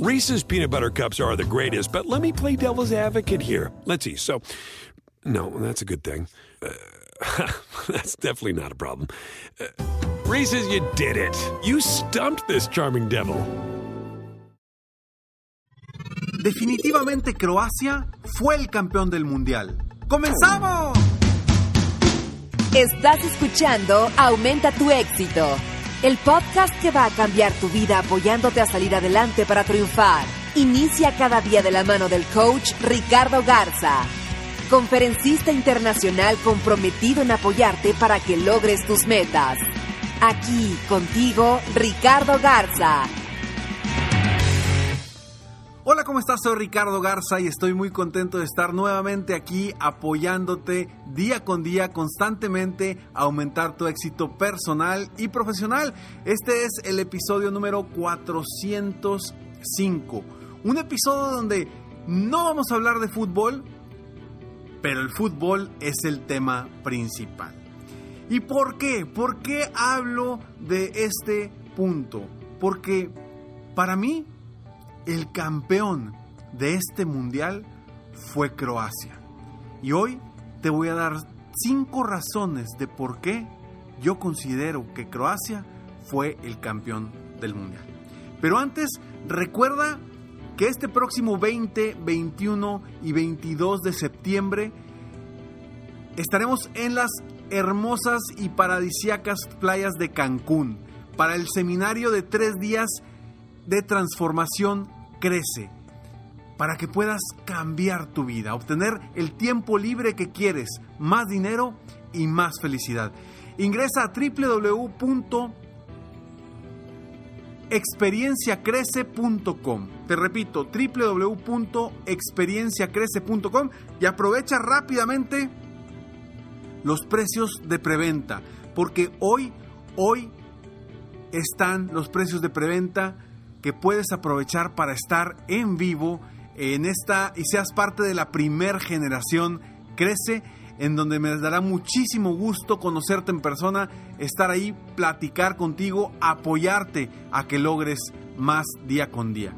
Reese's peanut butter cups are the greatest, but let me play devil's advocate here. Let's see. So, no, that's a good thing. Uh, that's definitely not a problem. Uh, Reese's, you did it. You stumped this charming devil. Definitivamente Croacia fue el campeón del mundial. ¡Comenzamos! Estás escuchando Aumenta tu éxito, el podcast que va a cambiar tu vida apoyándote a salir adelante para triunfar. Inicia cada día de la mano del coach Ricardo Garza, conferencista internacional comprometido en apoyarte para que logres tus metas. Aquí contigo, Ricardo Garza. Hola, ¿cómo estás? Soy Ricardo Garza y estoy muy contento de estar nuevamente aquí apoyándote día con día, constantemente, a aumentar tu éxito personal y profesional. Este es el episodio número 405. Un episodio donde no vamos a hablar de fútbol, pero el fútbol es el tema principal. ¿Y por qué? ¿Por qué hablo de este punto? Porque para mí el campeón de este mundial fue Croacia. Y hoy te voy a dar cinco razones de por qué yo considero que Croacia fue el campeón del mundial. Pero antes, recuerda que este próximo 20, 21 y 22 de septiembre estaremos en las hermosas y paradisíacas playas de Cancún para el seminario de tres días de transformación crece para que puedas cambiar tu vida, obtener el tiempo libre que quieres, más dinero y más felicidad. Ingresa a www.experienciacrece.com. Te repito, www.experienciacrece.com y aprovecha rápidamente los precios de preventa, porque hoy hoy están los precios de preventa que puedes aprovechar para estar en vivo en esta y seas parte de la primer generación Crece, en donde me dará muchísimo gusto conocerte en persona, estar ahí, platicar contigo, apoyarte a que logres más día con día.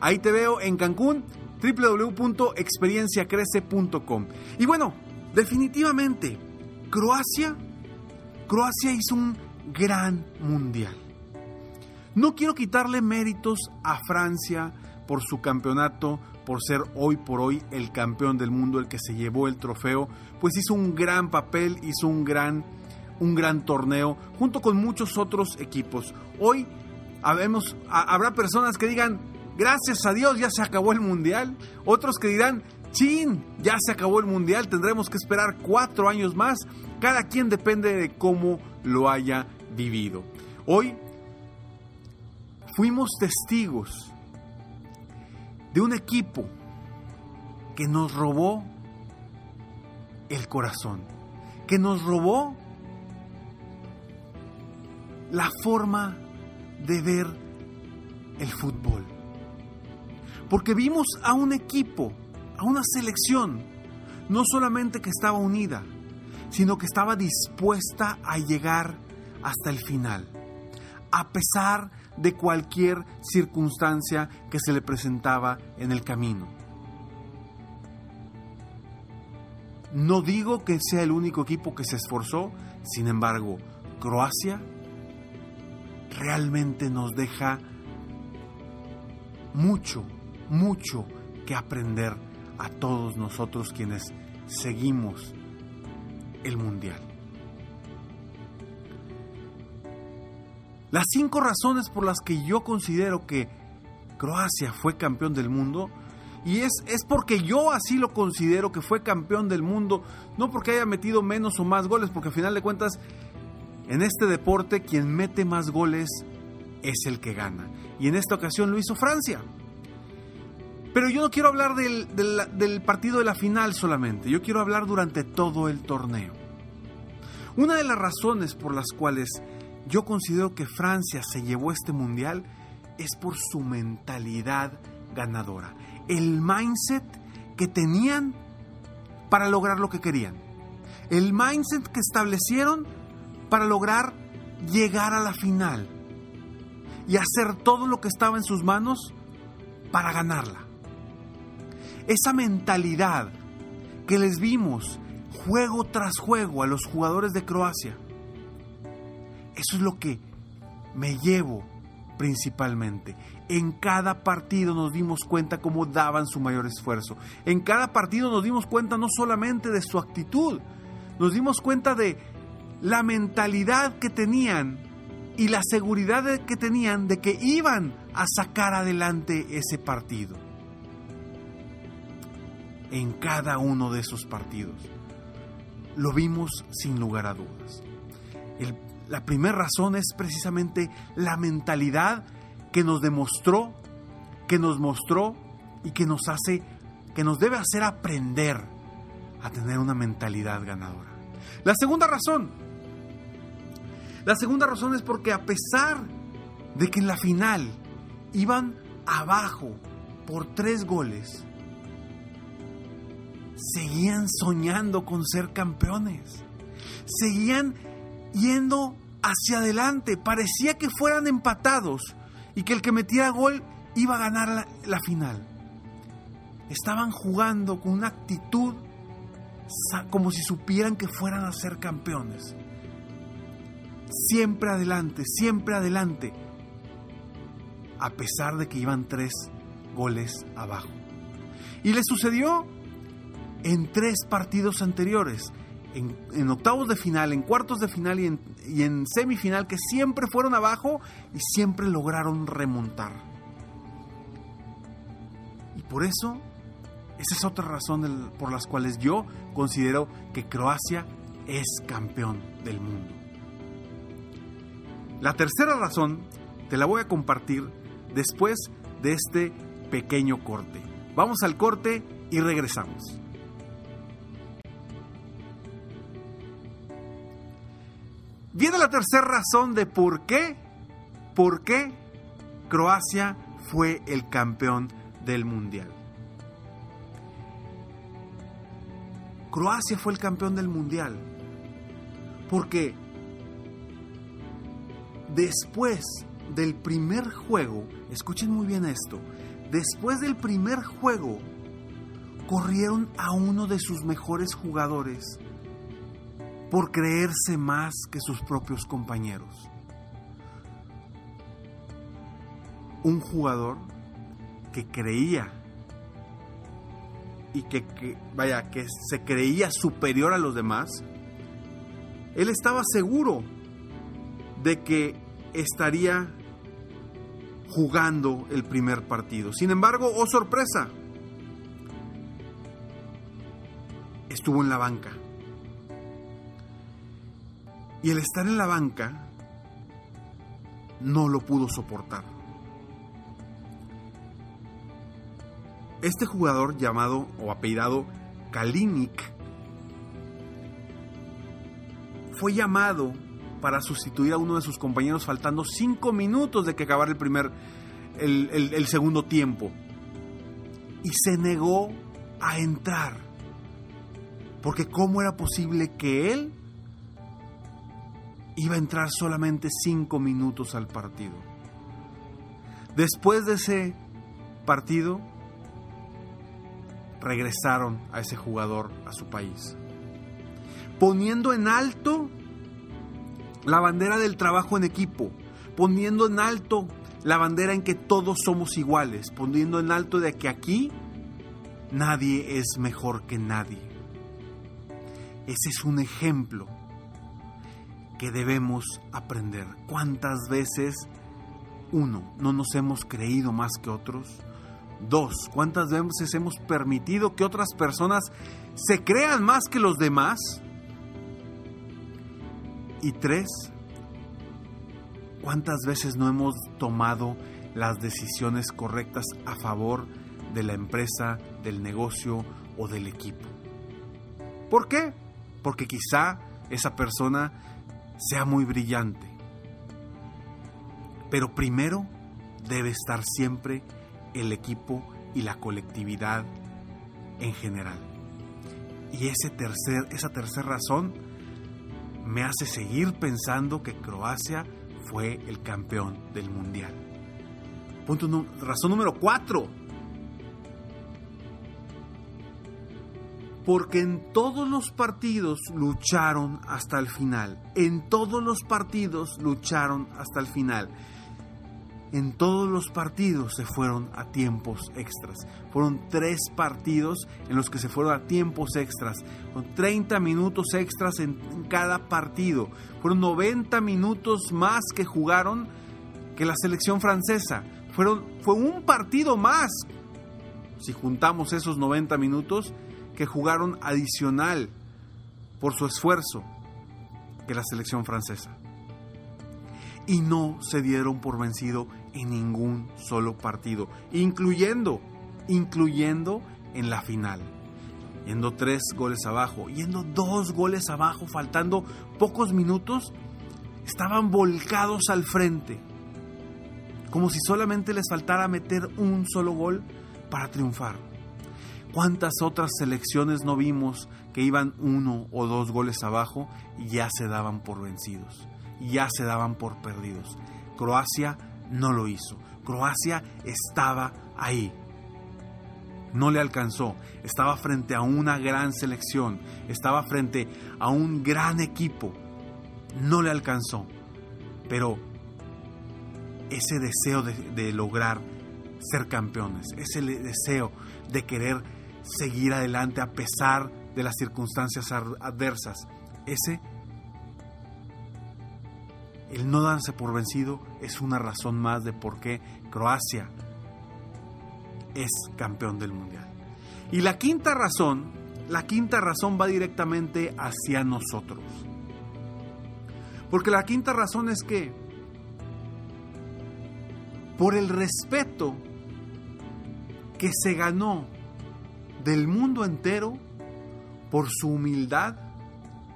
Ahí te veo en Cancún, www.experienciacrece.com. Y bueno, definitivamente, Croacia, Croacia hizo un gran mundial. No quiero quitarle méritos a Francia por su campeonato, por ser hoy por hoy el campeón del mundo, el que se llevó el trofeo, pues hizo un gran papel, hizo un gran, un gran torneo, junto con muchos otros equipos. Hoy habemos, habrá personas que digan, gracias a Dios ya se acabó el mundial, otros que dirán, chin, ya se acabó el mundial, tendremos que esperar cuatro años más, cada quien depende de cómo lo haya vivido. Hoy fuimos testigos de un equipo que nos robó el corazón, que nos robó la forma de ver el fútbol. Porque vimos a un equipo, a una selección, no solamente que estaba unida, sino que estaba dispuesta a llegar hasta el final, a pesar de cualquier circunstancia que se le presentaba en el camino. No digo que sea el único equipo que se esforzó, sin embargo, Croacia realmente nos deja mucho, mucho que aprender a todos nosotros quienes seguimos el Mundial. Las cinco razones por las que yo considero que Croacia fue campeón del mundo, y es, es porque yo así lo considero que fue campeón del mundo, no porque haya metido menos o más goles, porque al final de cuentas, en este deporte quien mete más goles es el que gana. Y en esta ocasión lo hizo Francia. Pero yo no quiero hablar del, del, del partido de la final solamente, yo quiero hablar durante todo el torneo. Una de las razones por las cuales yo considero que Francia se llevó este mundial es por su mentalidad ganadora. El mindset que tenían para lograr lo que querían. El mindset que establecieron para lograr llegar a la final y hacer todo lo que estaba en sus manos para ganarla. Esa mentalidad que les vimos juego tras juego a los jugadores de Croacia. Eso es lo que me llevo principalmente. En cada partido nos dimos cuenta cómo daban su mayor esfuerzo. En cada partido nos dimos cuenta no solamente de su actitud, nos dimos cuenta de la mentalidad que tenían y la seguridad que tenían de que iban a sacar adelante ese partido. En cada uno de esos partidos. Lo vimos sin lugar a dudas. El, la primera razón es precisamente la mentalidad que nos demostró, que nos mostró y que nos hace, que nos debe hacer aprender a tener una mentalidad ganadora. La segunda razón, la segunda razón es porque a pesar de que en la final iban abajo por tres goles, seguían soñando con ser campeones. Seguían yendo hacia adelante. Parecía que fueran empatados y que el que metiera gol iba a ganar la, final. Estaban jugando con una actitud como si supieran que fueran a ser campeones. Siempre adelante, siempre adelante. A pesar de que iban tres goles abajo. Y le sucedió en tres partidos anteriores. En, octavos de final, en cuartos de final y en, semifinal, que siempre fueron abajo y siempre lograron remontar. Y por eso, esa es otra razón por las cuales yo considero que Croacia es campeón del mundo. La tercera razón te la voy a compartir después de este pequeño corte. Vamos al corte y regresamos. Tercera razón de por qué, por qué Croacia fue el campeón del mundial. Croacia fue el campeón del mundial porque después del primer juego, escuchen muy bien esto, después del primer juego corrieron a uno de sus mejores jugadores por creerse más que sus propios compañeros. Un jugador que creía y que, vaya, que se creía superior a los demás, él estaba seguro de que estaría jugando el primer partido. Sin embargo, oh sorpresa, estuvo en la banca. Y el estar en la banca no lo pudo soportar. Este jugador llamado o apellidado Kalinic fue llamado para sustituir a uno de sus compañeros faltando cinco minutos de que acabara el primer, el, segundo tiempo. Y se negó a entrar. Porque ¿cómo era posible que él iba a entrar solamente cinco minutos al partido. Después de ese partido, regresaron a ese jugador a su país, poniendo en alto la bandera del trabajo en equipo, poniendo en alto la bandera en que todos somos iguales, poniendo en alto de que aquí nadie es mejor que nadie. Ese es un ejemplo que debemos aprender. ¿Cuántas veces, uno, no nos hemos creído más que otros? Dos, ¿cuántas veces hemos permitido que otras personas se crean más que los demás? Y tres, ¿cuántas veces no hemos tomado las decisiones correctas a favor de la empresa, del negocio o del equipo. ¿Por qué? Porque quizá esa persona sea muy brillante. Pero primero debe estar siempre el equipo y la colectividad en general. Y ese tercer, esa tercera razón me hace seguir pensando que Croacia fue el campeón del mundial. Punto razón número cuatro. Porque en todos los partidos lucharon hasta el final. En todos los partidos lucharon hasta el final en todos los partidos se fueron a tiempos extras. Fueron tres partidos en los que se fueron a tiempos extras, con 30 minutos extras en, cada partido. Fueron 90 minutos más que jugaron que la selección francesa. Fueron, fue un partido más, si juntamos esos 90 minutos, que jugaron adicional por su esfuerzo que la selección francesa y no se dieron por vencido en ningún solo partido, incluyendo, incluyendo en la final. Yendo tres goles abajo, yendo dos goles abajo, faltando pocos minutos, estaban volcados al frente, como si solamente les faltara meter un solo gol para triunfar. ¿Cuántas otras selecciones no vimos que iban uno o dos goles abajo y ya se daban por vencidos? ya se daban por perdidos. Croacia no lo hizo. Croacia estaba ahí. No le alcanzó. Estaba frente a una gran selección. Estaba frente a un gran equipo. No le alcanzó. Pero ese deseo de, lograr ser campeones, ese deseo de querer seguir adelante a pesar de las circunstancias adversas, ese el no darse por vencido es una razón más de por qué Croacia es campeón del mundial. Y la quinta razón, la quinta razón va directamente hacia nosotros. Porque la quinta razón es que por el respeto que se ganó del mundo entero por su humildad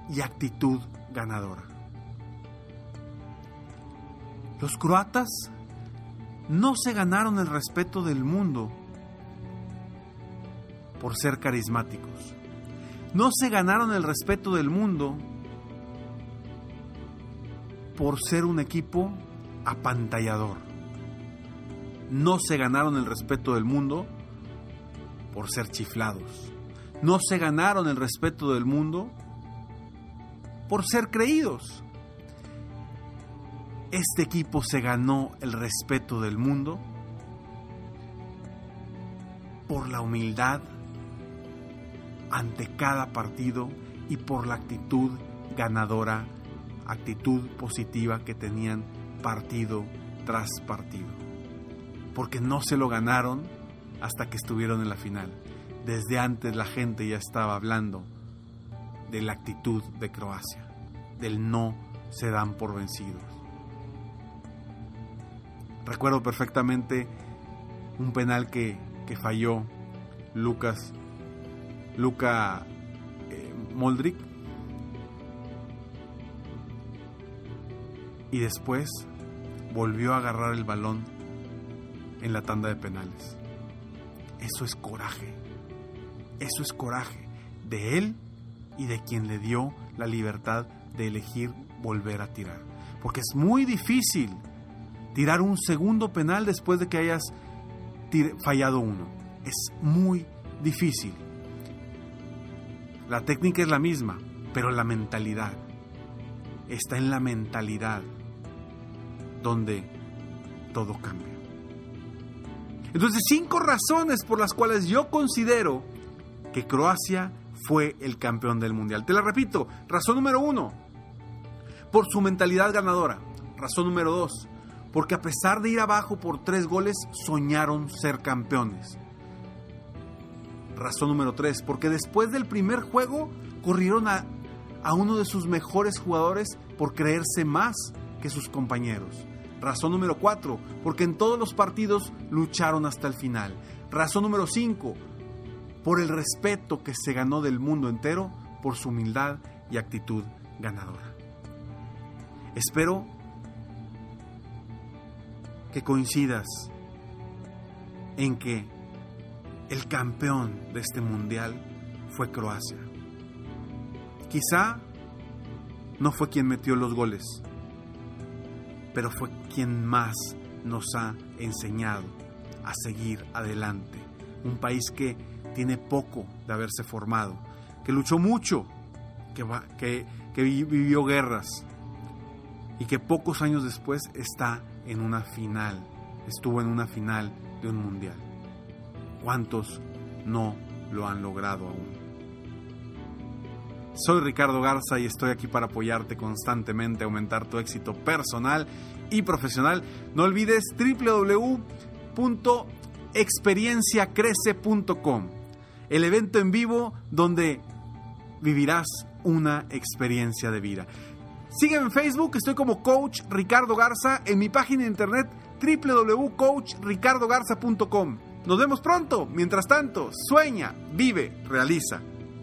y actitud ganadora. Los croatas no se ganaron el respeto del mundo por ser carismáticos. No se ganaron el respeto del mundo por ser un equipo apantallador. No se ganaron el respeto del mundo por ser chiflados. No se ganaron el respeto del mundo por ser creídos este equipo se ganó el respeto del mundo por la humildad ante cada partido y por la actitud ganadora, actitud positiva que tenían partido tras partido. Porque no se lo ganaron hasta que estuvieron en la final. Desde antes la gente ya estaba hablando de la actitud de Croacia, del no se dan por vencidos. Recuerdo perfectamente un penal que, falló Lucas, Luca eh, Moldrick. Y después volvió a agarrar el balón en la tanda de penales. Eso es coraje. Eso es coraje de él y de quien le dio la libertad de elegir volver a tirar. Porque es muy difícil tirar un segundo penal después de que hayas fallado uno. Es muy difícil. La técnica es la misma, pero la mentalidad está en la mentalidad donde todo cambia. Entonces, cinco razones por las cuales yo considero que Croacia fue el campeón del mundial. Te la repito, razón número uno, por su mentalidad ganadora. Razón número dos, porque a pesar de ir abajo por tres goles, soñaron ser campeones. Razón número tres, porque después del primer juego corrieron a, a uno de sus mejores jugadores por creerse más que sus compañeros. Razón número cuatro, porque en todos los partidos lucharon hasta el final. Razón número 5, por el respeto que se ganó del mundo entero por su humildad y actitud ganadora. Espero que coincidas en que el campeón de este mundial fue Croacia. Quizá no fue quien metió los goles, pero fue quien más nos ha enseñado a seguir adelante. Un país que tiene poco de haberse formado, que luchó mucho, que, que, que vivió guerras y que pocos años después está en una final, estuvo en una final de un mundial. ¿Cuántos no lo han logrado aún? Soy Ricardo Garza y estoy aquí para apoyarte constantemente, aumentar tu éxito personal y profesional. No olvides www.experienciacrece.com, el evento en vivo donde vivirás una experiencia de vida. Sígueme en Facebook, estoy como Coach Ricardo Garza, en mi página de internet www.coachricardogarza.com. Nos vemos pronto. Mientras tanto, sueña, vive, realiza.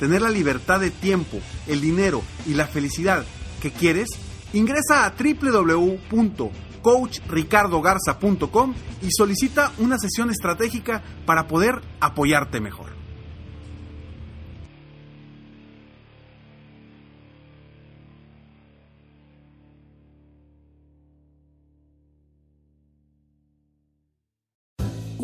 tener la libertad de tiempo, el dinero y la felicidad que quieres, ingresa a www.coachricardogarza.com y solicita una sesión estratégica para poder apoyarte mejor.